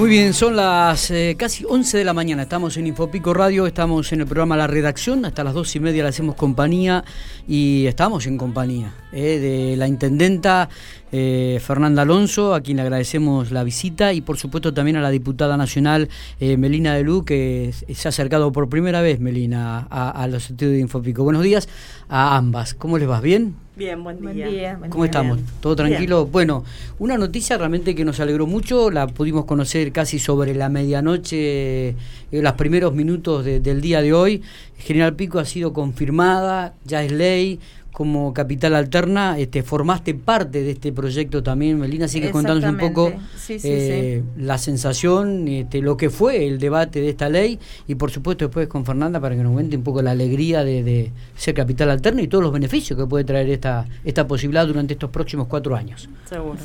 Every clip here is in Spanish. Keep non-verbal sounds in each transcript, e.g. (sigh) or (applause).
Muy bien, son las eh, casi 11 de la mañana. Estamos en Infopico Radio, estamos en el programa La Redacción. Hasta las dos y media le hacemos compañía y estamos en compañía eh, de la intendenta eh, Fernanda Alonso, a quien le agradecemos la visita, y por supuesto también a la diputada nacional Melina Delú, que se ha acercado por primera vez, Melina, a, los estudios de Infopico. Buenos días a ambas. ¿Cómo les vas? ¿Bien? Bien, buen día. ¿Cómo estamos? ¿Todo tranquilo? Bueno, una noticia realmente que nos alegró mucho, la pudimos conocer casi sobre la medianoche, en eh, los primeros minutos del día de hoy. General Pico ha sido confirmada, ya es ley, como Capital Alterna, este, formaste parte de este proyecto también, Melina, así que contanos un poco eh, la sensación, este, lo que fue el debate de esta ley y por supuesto después con Fernanda para que nos cuente un poco la alegría de, ser Capital Alterna y todos los beneficios que puede traer esta, esta posibilidad durante estos próximos cuatro años.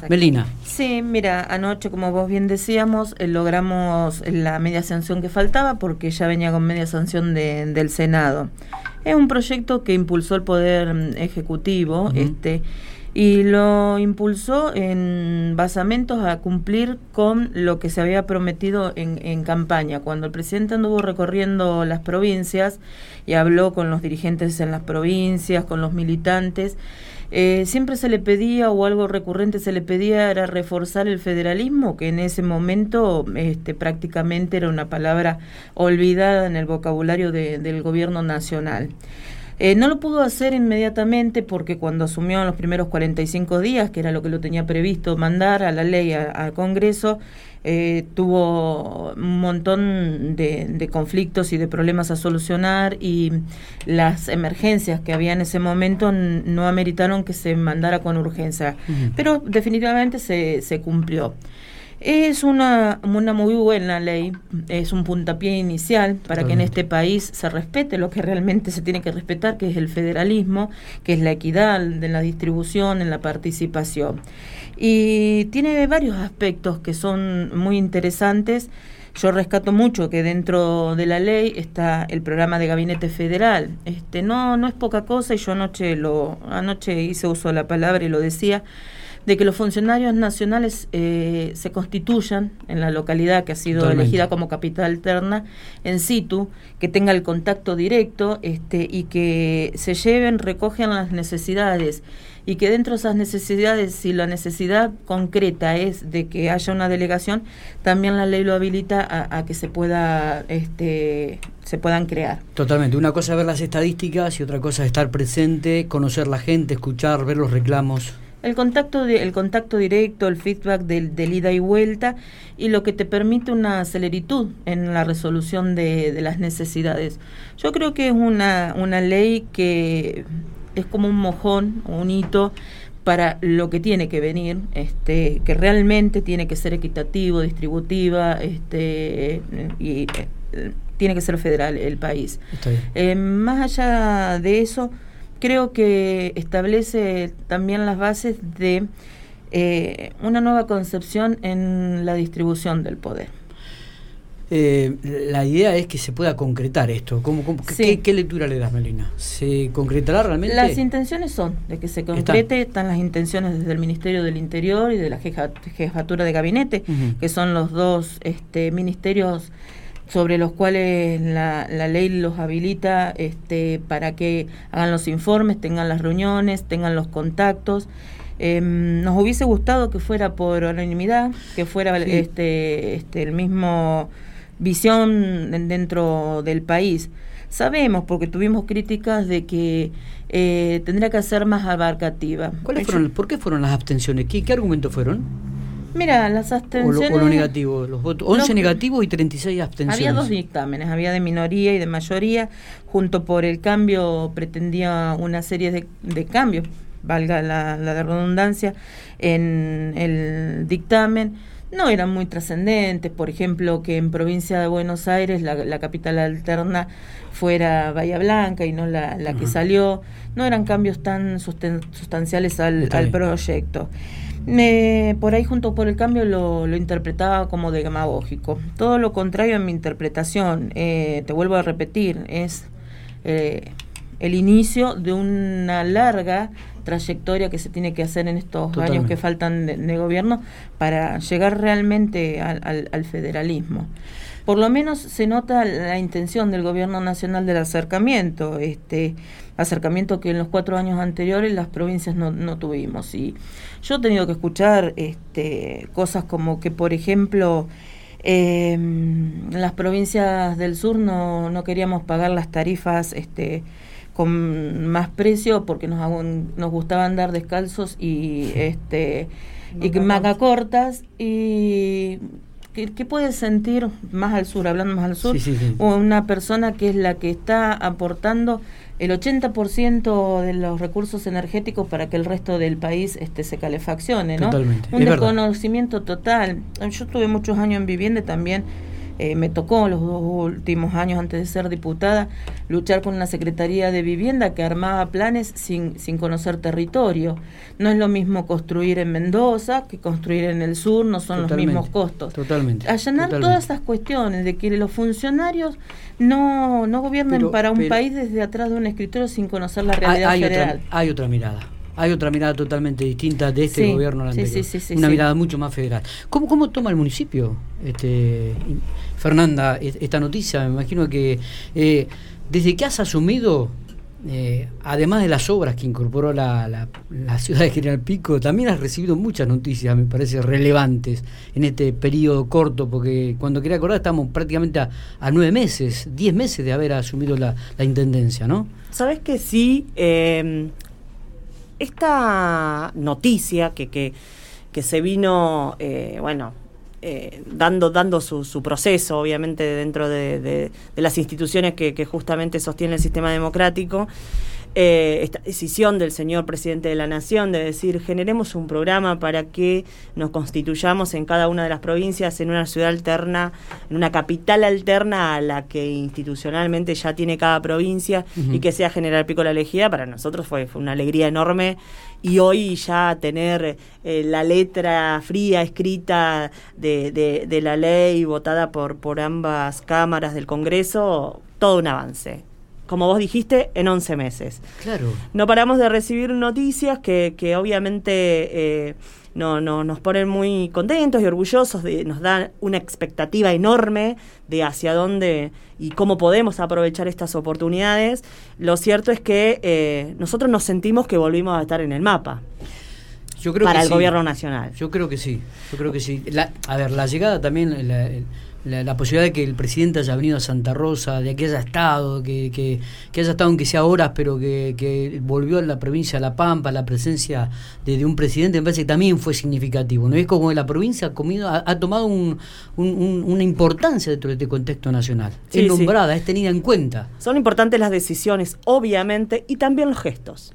Melina. Sí, mira, anoche, como vos bien decíamos, eh, logramos la media sanción que faltaba porque ya venía con media sanción del Senado. Es un proyecto que impulsó el Poder mm, Ejecutivo este, y lo impulsó en basamentos a cumplir con lo que se había prometido en, en campaña. Cuando el presidente anduvo recorriendo las provincias y habló con los dirigentes en las provincias, con los militantes, eh, siempre se le pedía, o algo recurrente se le pedía, era reforzar el federalismo, que en ese momento este, prácticamente era una palabra olvidada en el vocabulario del gobierno nacional. Eh, no lo pudo hacer inmediatamente porque cuando asumió en los primeros 45 días, que era lo que lo tenía previsto mandar a la ley al Congreso, eh, tuvo un montón de, conflictos y de problemas a solucionar y las emergencias que había en ese momento no ameritaron que se mandara con urgencia, pero definitivamente se, se cumplió. Es una, una muy buena ley, es un puntapié inicial para que en este país se respete lo que realmente se tiene que respetar, que es el federalismo, que es la equidad en la distribución, en la participación. Y tiene varios aspectos que son muy interesantes. Yo rescato mucho que dentro de la ley está el programa de gabinete federal. Este no no es poca cosa y yo anoche lo anoche hice uso de la palabra y lo decía de que los funcionarios nacionales eh, se constituyan en la localidad que ha sido elegida como capital alterna en situ, que tenga el contacto directo este, y que se lleven, recojan las necesidades y que dentro de esas necesidades, si la necesidad concreta es de que haya una delegación, también la ley lo habilita a, a que se pueda este, se puedan crear. Totalmente. Una cosa es ver las estadísticas y otra cosa es estar presente, conocer la gente, escuchar, ver los reclamos. El contacto, de, el contacto directo, el feedback del, del, ida y vuelta y lo que te permite una celeritud en la resolución de, de las necesidades. Yo creo que es una, una ley que es como un mojón, un hito para lo que tiene que venir, este, que realmente tiene que ser equitativo, distributiva, este, y eh, tiene que ser federal el país. Eh, más allá de eso, creo que establece también las bases de eh, una nueva concepción en la distribución del poder. Eh, la idea es que se pueda concretar esto. ¿Cómo, ¿qué, lectura le das, Melina? ¿Se concretará realmente? Las intenciones son de que se concrete, están, las intenciones desde el Ministerio del Interior y de la Jefatura de Gabinete, que son los dos este, ministerios sobre los cuales la, la, ley los habilita este, para que hagan los informes, tengan las reuniones, tengan los contactos. Em, nos hubiese gustado que fuera por unanimidad, que fuera este, este, el mismo visión dentro del país. Sabemos, porque tuvimos críticas de que eh, tendría que ser más abarcativa. ¿Cuáles fueron, ¿Por qué fueron las abstenciones? ¿Qué, qué argumentos fueron? Mira, las abstenciones... O lo, negativo, los votos. 11 negativos y 36 abstenciones. Había dos dictámenes, había de minoría y de mayoría. Junto por el cambio pretendía una serie de, de cambios, valga la, la redundancia, en el dictamen. No eran muy trascendentes, por ejemplo, que en provincia de Buenos Aires la, la capital alterna fuera Bahía Blanca y no la, la que salió. No eran cambios tan sustanciales al, al proyecto. Me, por ahí junto por el cambio lo, lo, interpretaba como demagógico. Todo lo contrario en mi interpretación, eh, te vuelvo a repetir, es eh, el inicio de una larga trayectoria que se tiene que hacer en estos años que faltan de, gobierno para llegar realmente al, federalismo. Por lo menos se nota la intención del gobierno nacional del acercamiento, este acercamiento que en los cuatro años anteriores las provincias no, no tuvimos. Y yo he tenido que escuchar este, cosas como que, por ejemplo, en las provincias del sur no, no queríamos pagar las tarifas este, con más precio porque nos, nos gustaba andar descalzos y este y cortas y ¿qué, puede sentir más al sur, hablando más al sur, una persona que es la que está aportando el 80% de los recursos energéticos para que el resto del país este, se calefaccione, ¿no? Un desconocimiento total. Yo tuve muchos años en vivienda también eh, me tocó los dos últimos años antes de ser diputada luchar con una Secretaría de Vivienda que armaba planes sin, sin conocer territorio. No es lo mismo construir en Mendoza que construir en el sur, no son los mismos costos. Totalmente. Allanar todas esas cuestiones de que los funcionarios no, no gobiernen para un país desde atrás de un escritorio sin conocer la realidad hay, federal. Otra, hay otra mirada hay otra mirada totalmente distinta de este gobierno al anterior. Una mirada mucho más federal. ¿Cómo, ¿Cómo toma el municipio, este, Fernanda, esta noticia? Me imagino que eh, desde que has asumido, eh, además de las obras que incorporó la, la, ciudad de General Pico, también has recibido muchas noticias, me parece, relevantes en este periodo corto, porque cuando quería acordar estamos prácticamente a, nueve meses, diez meses de haber asumido la, intendencia, ¿no? Sabes que sí, eh, esta noticia que, que, que se vino, eh, bueno, eh, dando, dando su, su, proceso, obviamente, dentro de, de, las instituciones que, que, justamente sostienen el sistema democrático, eh, esta decisión del señor presidente de la Nación de decir generemos un programa para que nos constituyamos en cada una de las provincias en una ciudad alterna, en una capital alterna a la que institucionalmente ya tiene cada provincia y que sea General Pico la elegida, para nosotros fue, fue una alegría enorme. Y hoy ya tener eh, la letra fría escrita de, de, de la ley votada por, por ambas cámaras del Congreso, todo un avance como vos dijiste, en 11 meses. Claro. No paramos de recibir noticias que, que obviamente eh, no, no, nos ponen muy contentos y orgullosos, de, nos dan una expectativa enorme de hacia dónde y cómo podemos aprovechar estas oportunidades. Lo cierto es que eh, nosotros nos sentimos que volvimos a estar en el mapa. Yo creo para el gobierno nacional. Yo creo que sí, yo creo que sí. a ver, la llegada también, la, la, posibilidad de que el presidente haya venido a Santa Rosa, de que haya estado, que, que, haya estado aunque sea horas, pero que, volvió a la provincia de La Pampa, la presencia de, un presidente, me parece que también fue significativo. ¿No es como la provincia ha, comido, ha, tomado una importancia dentro de este contexto nacional? es nombrada, es tenida en cuenta. Son importantes las decisiones, obviamente, y también los gestos.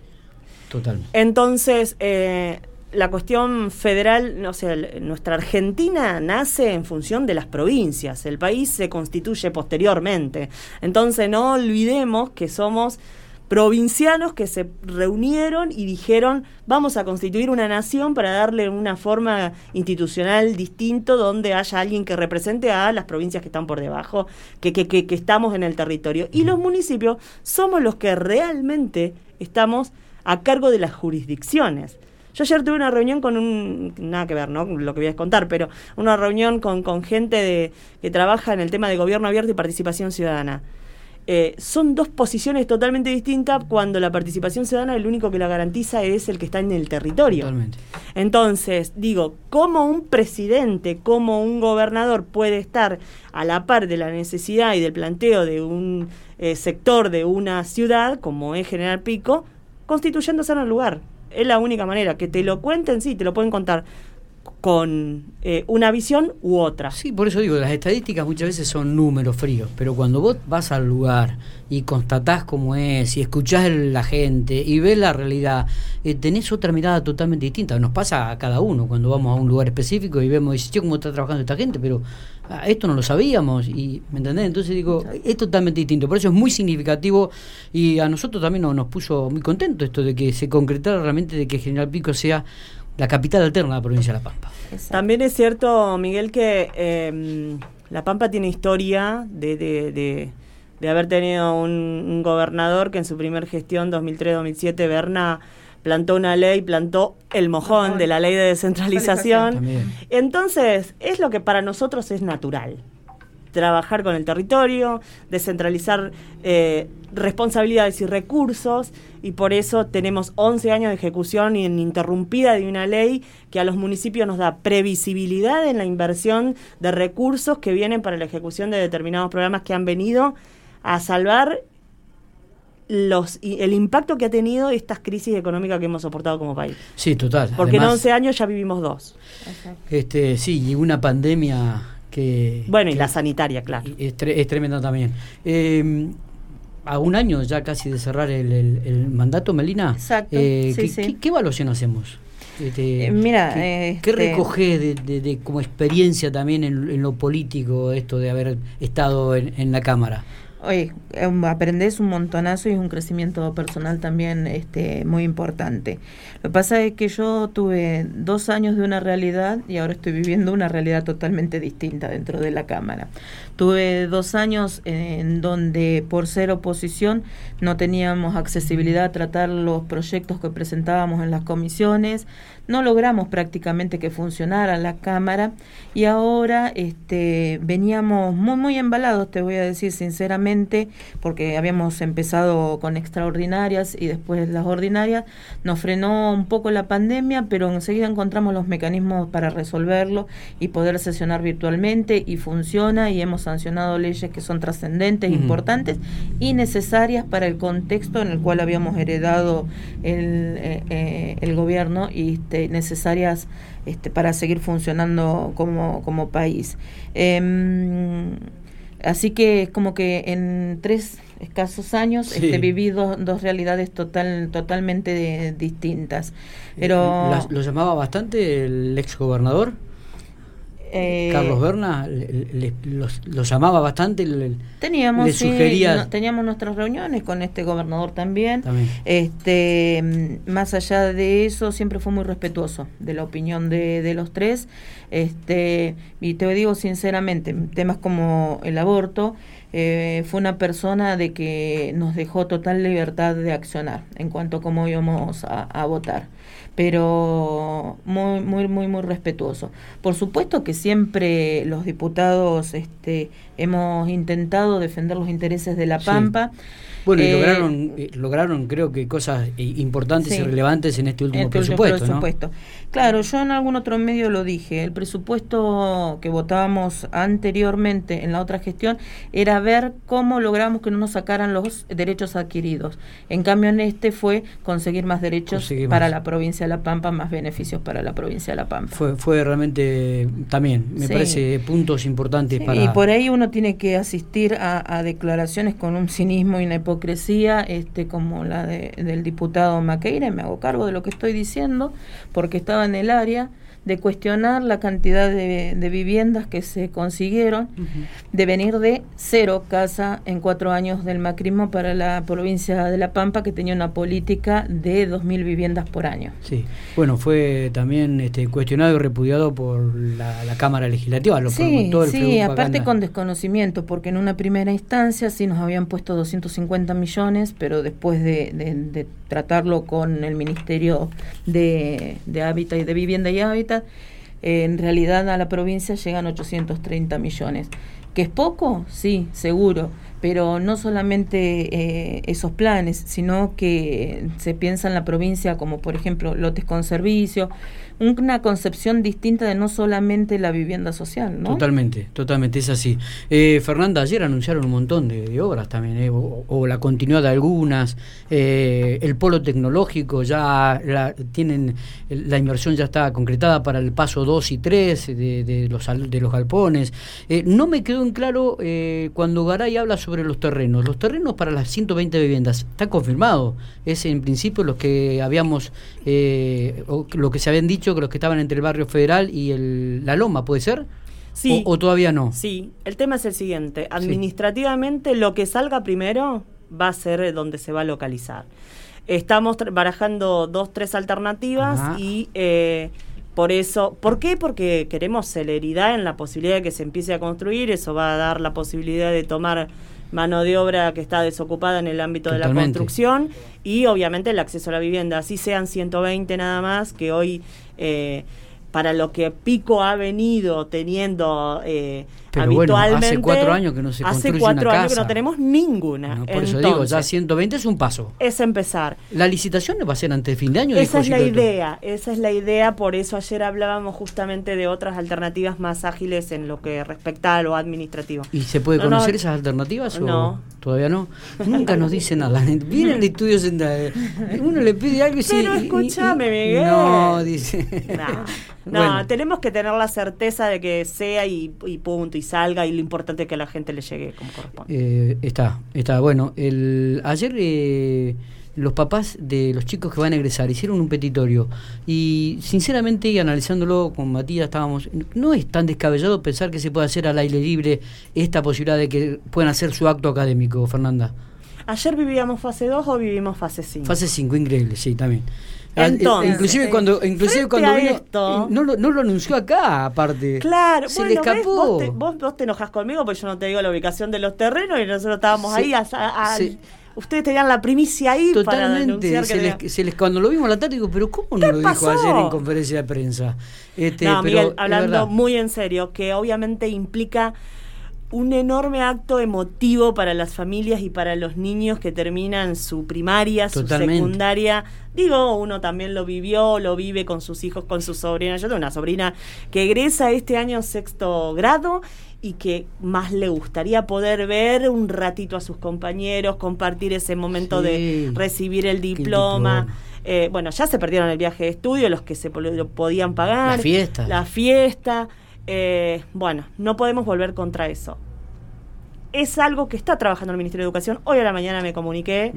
Totalmente. Entonces, eh, la cuestión federal, o sea, nuestra Argentina nace en función de las provincias, el país se constituye posteriormente. Entonces no olvidemos que somos provincianos que se reunieron y dijeron vamos a constituir una nación para darle una forma institucional distinto donde haya alguien que represente a las provincias que están por debajo, que, que, que, que estamos en el territorio. Y los municipios somos los que realmente estamos a cargo de las jurisdicciones. Yo ayer tuve una reunión con un, nada que ver, ¿no? Lo que voy a contar, pero una reunión con, con gente de, que trabaja en el tema de gobierno abierto y participación ciudadana. Eh, son dos posiciones totalmente distintas cuando la participación ciudadana el único que la garantiza es el que está en el territorio. Totalmente. Entonces, digo, ¿cómo un presidente, cómo un gobernador puede estar a la par de la necesidad y del planteo de un eh, sector de una ciudad, como es General Pico, constituyéndose en el lugar? Es la única manera. Que te lo cuenten, sí, te lo pueden contar con eh, una visión u otra. Sí, por eso digo, las estadísticas muchas veces son números fríos, pero cuando vos vas al lugar y constatás cómo es, y escuchás a la gente y ves la realidad, eh, tenés otra mirada totalmente distinta. Nos pasa a cada uno cuando vamos a un lugar específico y vemos, y che, cómo está trabajando esta gente, pero ah, esto no lo sabíamos, y ¿me entendés? Entonces digo, es totalmente distinto, por eso es muy significativo y a nosotros también nos, nos puso muy contentos esto de que se concretara realmente de que General Pico sea la capital alterna de la provincia de La Pampa. También es cierto, Miguel, que em, La Pampa tiene historia de, de, de, haber tenido un, gobernador que en su primer gestión, 2003-2007, Berna, plantó una ley, plantó el mojón de la ley de descentralización. Entonces, es lo que para nosotros es natural trabajar con el territorio, descentralizar eh, responsabilidades y recursos, y por eso tenemos 11 años de ejecución ininterrumpida de una ley que a los municipios nos da previsibilidad en la inversión de recursos que vienen para la ejecución de determinados programas que han venido a salvar los el impacto que ha tenido estas crisis económicas que hemos soportado como país. Sí, total. Porque en 11 años ya vivimos dos. Este, sí, y una pandemia que... Bueno, y la sanitaria, claro. Es, tremenda también. Eh, a un año ya casi de cerrar el, mandato, Melina. Exacto. Eh, ¿qué, evaluación hacemos? Este, eh, mira, ¿qué, este recoges de, como experiencia también en, lo político esto de haber estado en la Cámara? Oye, em, aprendes un montonazo y es un crecimiento personal también este, muy importante. Lo que pasa es que yo tuve dos años de una realidad y ahora estoy viviendo una realidad totalmente distinta dentro de la Cámara. Tuve dos años en donde por ser oposición no teníamos accesibilidad a tratar los proyectos que presentábamos en las comisiones, no logramos prácticamente que funcionara la Cámara y ahora este, veníamos muy, muy embalados, te voy a decir sinceramente, porque habíamos empezado con extraordinarias y después las ordinarias, nos frenó un poco la pandemia, pero enseguida encontramos los mecanismos para resolverlo y poder sesionar virtualmente y funciona y hemos sancionado leyes que son trascendentes, importantes y necesarias para el contexto en el cual habíamos heredado el, eh, eh, el gobierno y este, necesarias este, para seguir funcionando como, como país. Em, así que es como que en tres escasos años este, viví dos, realidades total, totalmente distintas. Pero ¿Lo llamaba bastante el ex gobernador? Eh, Carlos Berna los, llamaba bastante, teníamos, teníamos nuestras reuniones con este gobernador también. Este, más allá de eso, siempre fue muy respetuoso de la opinión de, de los tres. Este, y te digo sinceramente, temas como el aborto, eh, fue una persona de que nos dejó total libertad de accionar en cuanto a cómo íbamos a votar pero muy, muy, muy, muy respetuoso. Por supuesto que siempre los diputados este, hemos intentado defender los intereses de La Pampa. Bueno, y eh, lograron, eh, lograron creo que cosas eh, importantes y relevantes en este último este presupuesto. Claro, yo en algún otro medio lo dije, el presupuesto que votábamos anteriormente en la otra gestión era ver cómo logramos que no nos sacaran los derechos adquiridos. En cambio en este fue conseguir más derechos para la provincia de La Pampa, más beneficios para la provincia de La Pampa. Fue, fue realmente también, me parece, puntos importantes para... Y por ahí uno tiene que asistir a, declaraciones con un cinismo una hipocresía este, como la del diputado Maqueira, me hago cargo de lo que estoy diciendo, porque estaba en el área de cuestionar la cantidad de, viviendas que se consiguieron, de venir de cero casa en cuatro años del macrismo para la provincia de La Pampa, que tenía una política de 2.000 viviendas por año. Sí, bueno, fue también este, cuestionado y repudiado por la, Cámara Legislativa. Lo sí, sí aparte con desconocimiento, porque en una primera instancia sí nos habían puesto 250 millones, pero después de, tratarlo con el Ministerio de, de Hábitat y de Vivienda y Hábitat, en realidad a la provincia llegan 830 millones. ¿Que es poco? Sí, seguro, pero no solamente eh, esos planes, sino que se piensa en la provincia como por ejemplo lotes con servicio, una concepción distinta de no solamente la vivienda social, ¿no? Totalmente, totalmente, es así. Eh, Fernanda, ayer anunciaron un montón de, obras también, eh, o, la continuidad de algunas, eh, el polo tecnológico ya la, tienen, la inversión ya está concretada para el paso 2 y 3 de, los, de los galpones. no me quedó en claro cuando Garay habla sobre los terrenos. Los terrenos para las 120 viviendas, está confirmado, es en principio lo que habíamos, o lo que se habían dicho que los que estaban entre el barrio federal y el, la Loma, ¿puede ser? Sí. O, todavía no? Sí, el tema es el siguiente. Administrativamente, lo que salga primero va a ser donde se va a localizar. Estamos barajando dos, tres alternativas y eh, por eso, ¿por qué? Porque queremos celeridad en la posibilidad de que se empiece a construir, eso va a dar la posibilidad de tomar mano de obra que está desocupada en el ámbito de la construcción y obviamente el acceso a la vivienda, así sean 120 nada más, que hoy eh, para lo que Pico ha venido teniendo eh, habitualmente. hace cuatro años que no se Hace cuatro años que no tenemos ninguna. por eso digo, ya 120 es un paso. Es empezar. ¿La licitación va a ser antes de fin de año? Esa es la idea, esa es la idea, por eso ayer hablábamos justamente de otras alternativas más ágiles en lo que respecta a lo administrativo. ¿Y se puede conocer esas alternativas o no? todavía no? (laughs) Nunca nos dice nada. (laughs) Viene el estudio central, uno le pide algo y Pero escúchame, Miguel. No, dice. No, tenemos que tener la certeza de que sea y, punto, y salga, y lo importante es que a la gente le llegue como corresponde. Eh, está, está. Bueno, el, ayer eh, los papás de los chicos que van a egresar hicieron un petitorio y sinceramente y analizándolo con Matías estábamos, no es tan descabellado pensar que se puede hacer al aire libre esta posibilidad de que puedan hacer su acto académico, Fernanda. ¿Ayer vivíamos fase 2 o vivimos fase 5? Fase 5, increíble, sí, también. Ah, Entonces, inclusive cuando, inclusive cuando vino, no, lo, no lo anunció acá, aparte. Claro, se le escapó. Vos, vos, te, enojas conmigo porque yo no te digo la ubicación de los terrenos y nosotros estábamos ahí. ustedes tenían la primicia ahí Totalmente. para se, les, se les, cuando lo vimos la tarde, digo, pero ¿cómo no lo dijo ayer en conferencia de prensa? Este, no, Miguel, hablando muy en serio, que obviamente implica un enorme acto emotivo para las familias y para los niños que terminan su primaria, su secundaria. Digo, uno también lo vivió, lo vive con sus hijos, con su sobrina. Yo tengo una sobrina que egresa este año sexto grado y que más le gustaría poder ver un ratito a sus compañeros, compartir ese momento de recibir el diploma. Eh, bueno, ya se perdieron el viaje de estudio, los que se lo podían pagar. La fiesta. La fiesta. Eh, bueno, no podemos volver contra eso. Es algo que está trabajando el Ministerio de Educación. Hoy a la mañana me comuniqué,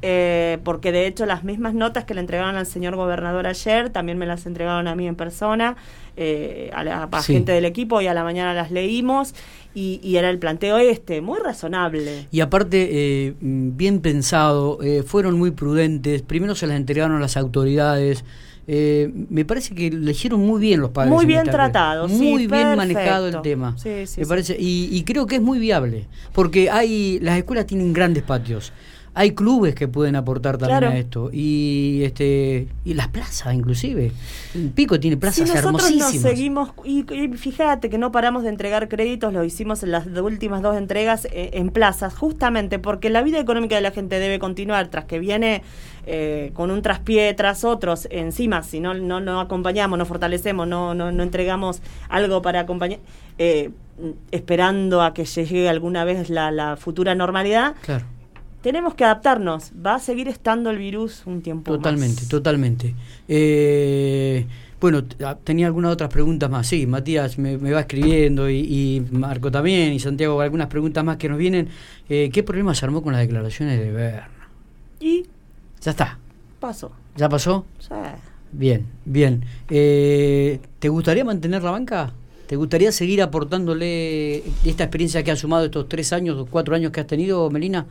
eh, porque de hecho las mismas notas que le entregaron al señor gobernador ayer, también me las entregaron a mí en persona, eh, a la gente del equipo, y a la mañana las leímos, y, era el planteo este, muy razonable. Y aparte, bien pensado, fueron muy prudentes, primero se las entregaron a las autoridades, eh, me parece que le hicieron muy bien los padres. Muy bien tratado, muy bien manejado el tema. me parece y, y, creo que es muy viable, porque hay las escuelas tienen grandes patios hay clubes que pueden aportar también a esto. Y este y las plazas inclusive. El pico tiene plazas si nosotros Nos seguimos y, fíjate que no paramos de entregar créditos lo hicimos en las últimas dos entregas eh, en plazas justamente porque la vida económica de la gente debe continuar. Tras que viene eh, con un traspié tras otros encima si no no, no acompañamos no fortalecemos no no, no entregamos algo para acompañar eh, esperando a que llegue alguna vez la, la futura normalidad claro tenemos que adaptarnos. Va a seguir estando el virus un tiempo totalmente, Totalmente, eh, bueno, ah, tenía algunas otras preguntas más. Sí, Matías me, va escribiendo y, Marco también y Santiago algunas preguntas más que nos vienen. Eh, ¿Qué problema se armó con las declaraciones de Berna? Y ya está. Pasó. ¿Ya pasó? Sí. Bien, bien. Eh, ¿Te gustaría mantener la banca? ¿Te gustaría seguir aportándole esta experiencia que has sumado estos tres años o cuatro años que has tenido, Melina?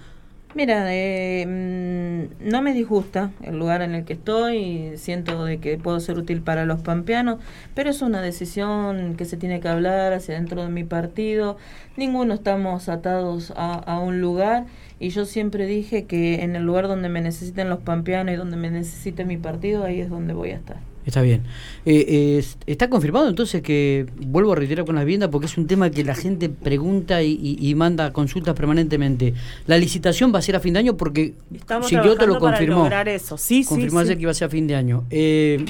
Mira, eh, mm, no me disgusta el lugar en el que estoy, siento de que puedo ser útil para los pampeanos, pero es una decisión que se tiene que hablar hacia dentro de mi partido. Ninguno estamos atados a, a un lugar y yo siempre dije que en el lugar donde me necesiten los pampeanos y donde me necesite mi partido, ahí es donde voy a estar. Está bien. Eh, ¿Está confirmado entonces que, vuelvo a reiterar con la vivienda, porque es un tema que la gente pregunta y, manda consultas permanentemente? La licitación va a ser a fin de año porque Estamos lo confirmó. Para eso. Sí, confirmó sí, que iba a ser a fin de año. Eh,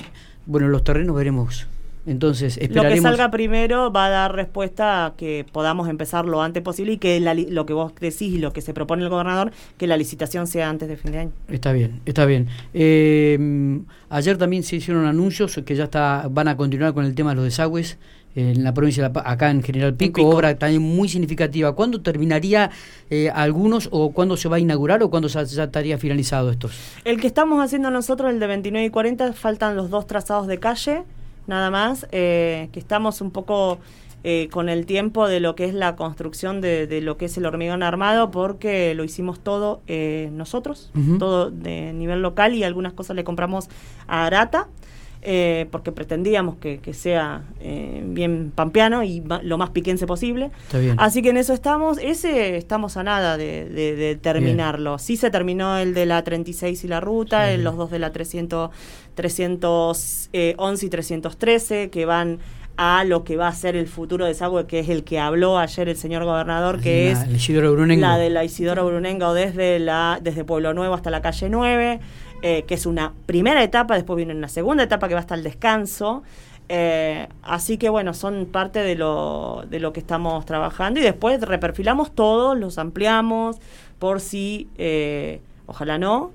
bueno, los terrenos veremos entonces, esperaremos. Lo que salga primero va a dar respuesta a que podamos empezar lo antes posible y que lo que vos decís y lo que se propone el gobernador, que la licitación sea antes de fin de año. Está bien, está bien. Eh, ayer también se hicieron anuncios que ya está, van a continuar con el tema de los desagües en la provincia de acá en General Pico, obra también muy significativa. ¿Cuándo terminaría eh, algunos o cuándo se va a inaugurar o cuándo ya, estaría finalizado estos? El que estamos haciendo nosotros, el de 29 y 40, faltan los dos trazados de calle nada más, eh, que estamos un poco eh, con el tiempo de lo que es la construcción de, lo que es el hormigón armado, porque lo hicimos todo eh, nosotros, todo de nivel local y algunas cosas le compramos a Arata. Eh, porque pretendíamos que, sea eh, bien pampeano y lo más piquense posible. Así que en eso estamos. Ese estamos a nada de, terminarlo. Sí se terminó el de la 36 y la ruta, los dos de la 300, 311 y 313, que van a lo que va a ser el futuro desagüe, que es el que habló ayer el señor gobernador, que es la de la Isidoro Brunengo desde, la, desde Pueblo Nuevo hasta la calle 9, eh, que es una primera etapa, después viene una segunda etapa que va hasta el descanso. Eh, así que bueno, son parte de lo, de lo que estamos trabajando y después reperfilamos todos, los ampliamos por si, eh, ojalá no,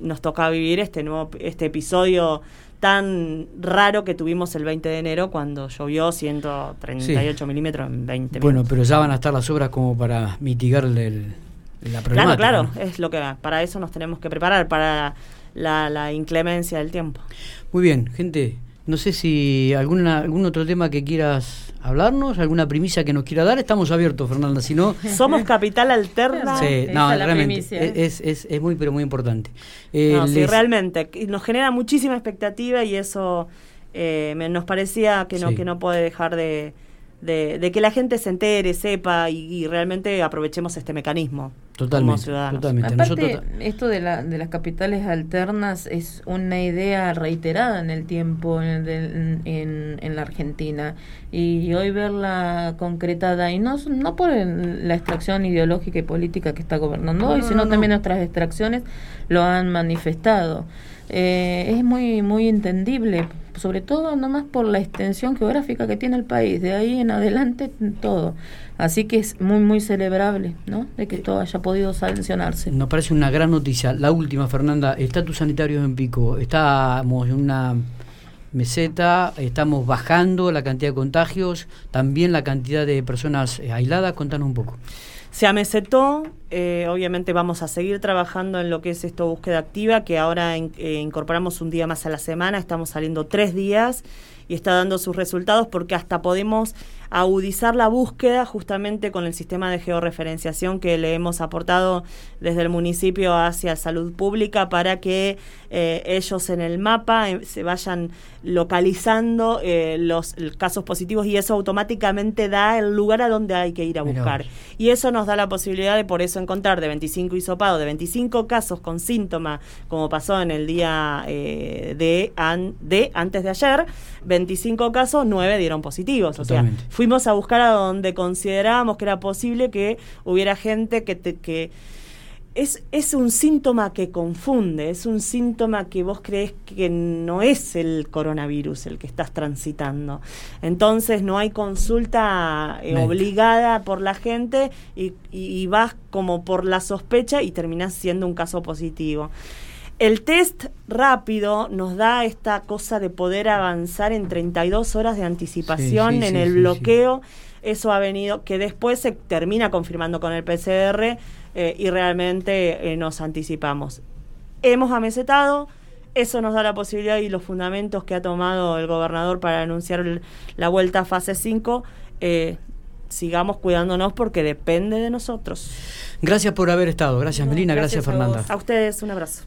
nos toca vivir este nuevo este episodio tan raro que tuvimos el 20 de enero cuando llovió 138 milímetros en 20 Bueno, pero ya van a estar las obras como para mitigar el, la problemática. Claro, claro, es lo que va. Para eso nos tenemos que preparar, para la, la inclemencia del tiempo. Muy bien, gente. No sé si alguna, algún otro tema que quieras hablarnos, alguna primicia que nos quiera dar. Estamos abiertos, Fernanda. Si no, (laughs) somos capital alterna. Sí, no, realmente es, es, es, muy, pero muy importante. Eh, sí, realmente. Nos genera muchísima expectativa y eso eh, nos parecía que no, que no puede dejar de, de, que la gente se entere, sepa y, realmente aprovechemos este mecanismo totalmente, como ciudadanos. Totalmente. Aparte, esto de, la, de las capitales alternas es una idea reiterada en el tiempo en, en, la Argentina y, hoy verla concretada y no, no por la extracción ideológica y política que está gobernando hoy, sino también otras extracciones lo han manifestado. Eh, es muy, muy entendible, sobre todo nomás por la extensión geográfica que tiene el país, de ahí en adelante todo. Así que es muy, muy celebrable, ¿no? De que todo haya podido sancionarse. Nos parece una gran noticia. La última, Fernanda, estatus sanitarios en Pico. Estamos en una meseta, estamos bajando la cantidad de contagios, también la cantidad de personas eh, aisladas. Contanos un poco. Se amesetó, eh, obviamente vamos a seguir trabajando en lo que es esto búsqueda activa, que ahora eh, incorporamos un día más a la semana, estamos saliendo tres días y está dando sus resultados porque hasta podemos agudizar la búsqueda justamente con el sistema de georreferenciación que le hemos aportado desde el municipio hacia salud pública para que eh, ellos en el mapa eh, se vayan localizando eh, los casos positivos y eso automáticamente da el lugar a donde hay que ir a buscar. Y eso nos da la posibilidad de por eso encontrar de 25 hisopados, de 25 casos con síntoma, como pasó en el día de, de antes de ayer, 25 casos, 9 dieron positivos. O sea, fuimos a buscar a donde considerábamos que era posible que hubiera gente que, que es, es un síntoma que confunde, es un síntoma que vos crees que no es el coronavirus el que estás transitando. Entonces no hay consulta eh, obligada por la gente y, y, vas como por la sospecha y terminás siendo un caso positivo. El test rápido nos da esta cosa de poder avanzar en 32 horas de anticipación en el bloqueo. Eso ha venido, que después se termina confirmando con el PCR eh, y realmente eh, nos anticipamos. Hemos amesetado, eso nos da la posibilidad y los fundamentos que ha tomado el gobernador para anunciar la vuelta a fase 5. Eh, sigamos cuidándonos porque depende de nosotros. Gracias por haber estado. Gracias, Melina. Gracias, Fernanda. A ustedes, un abrazo.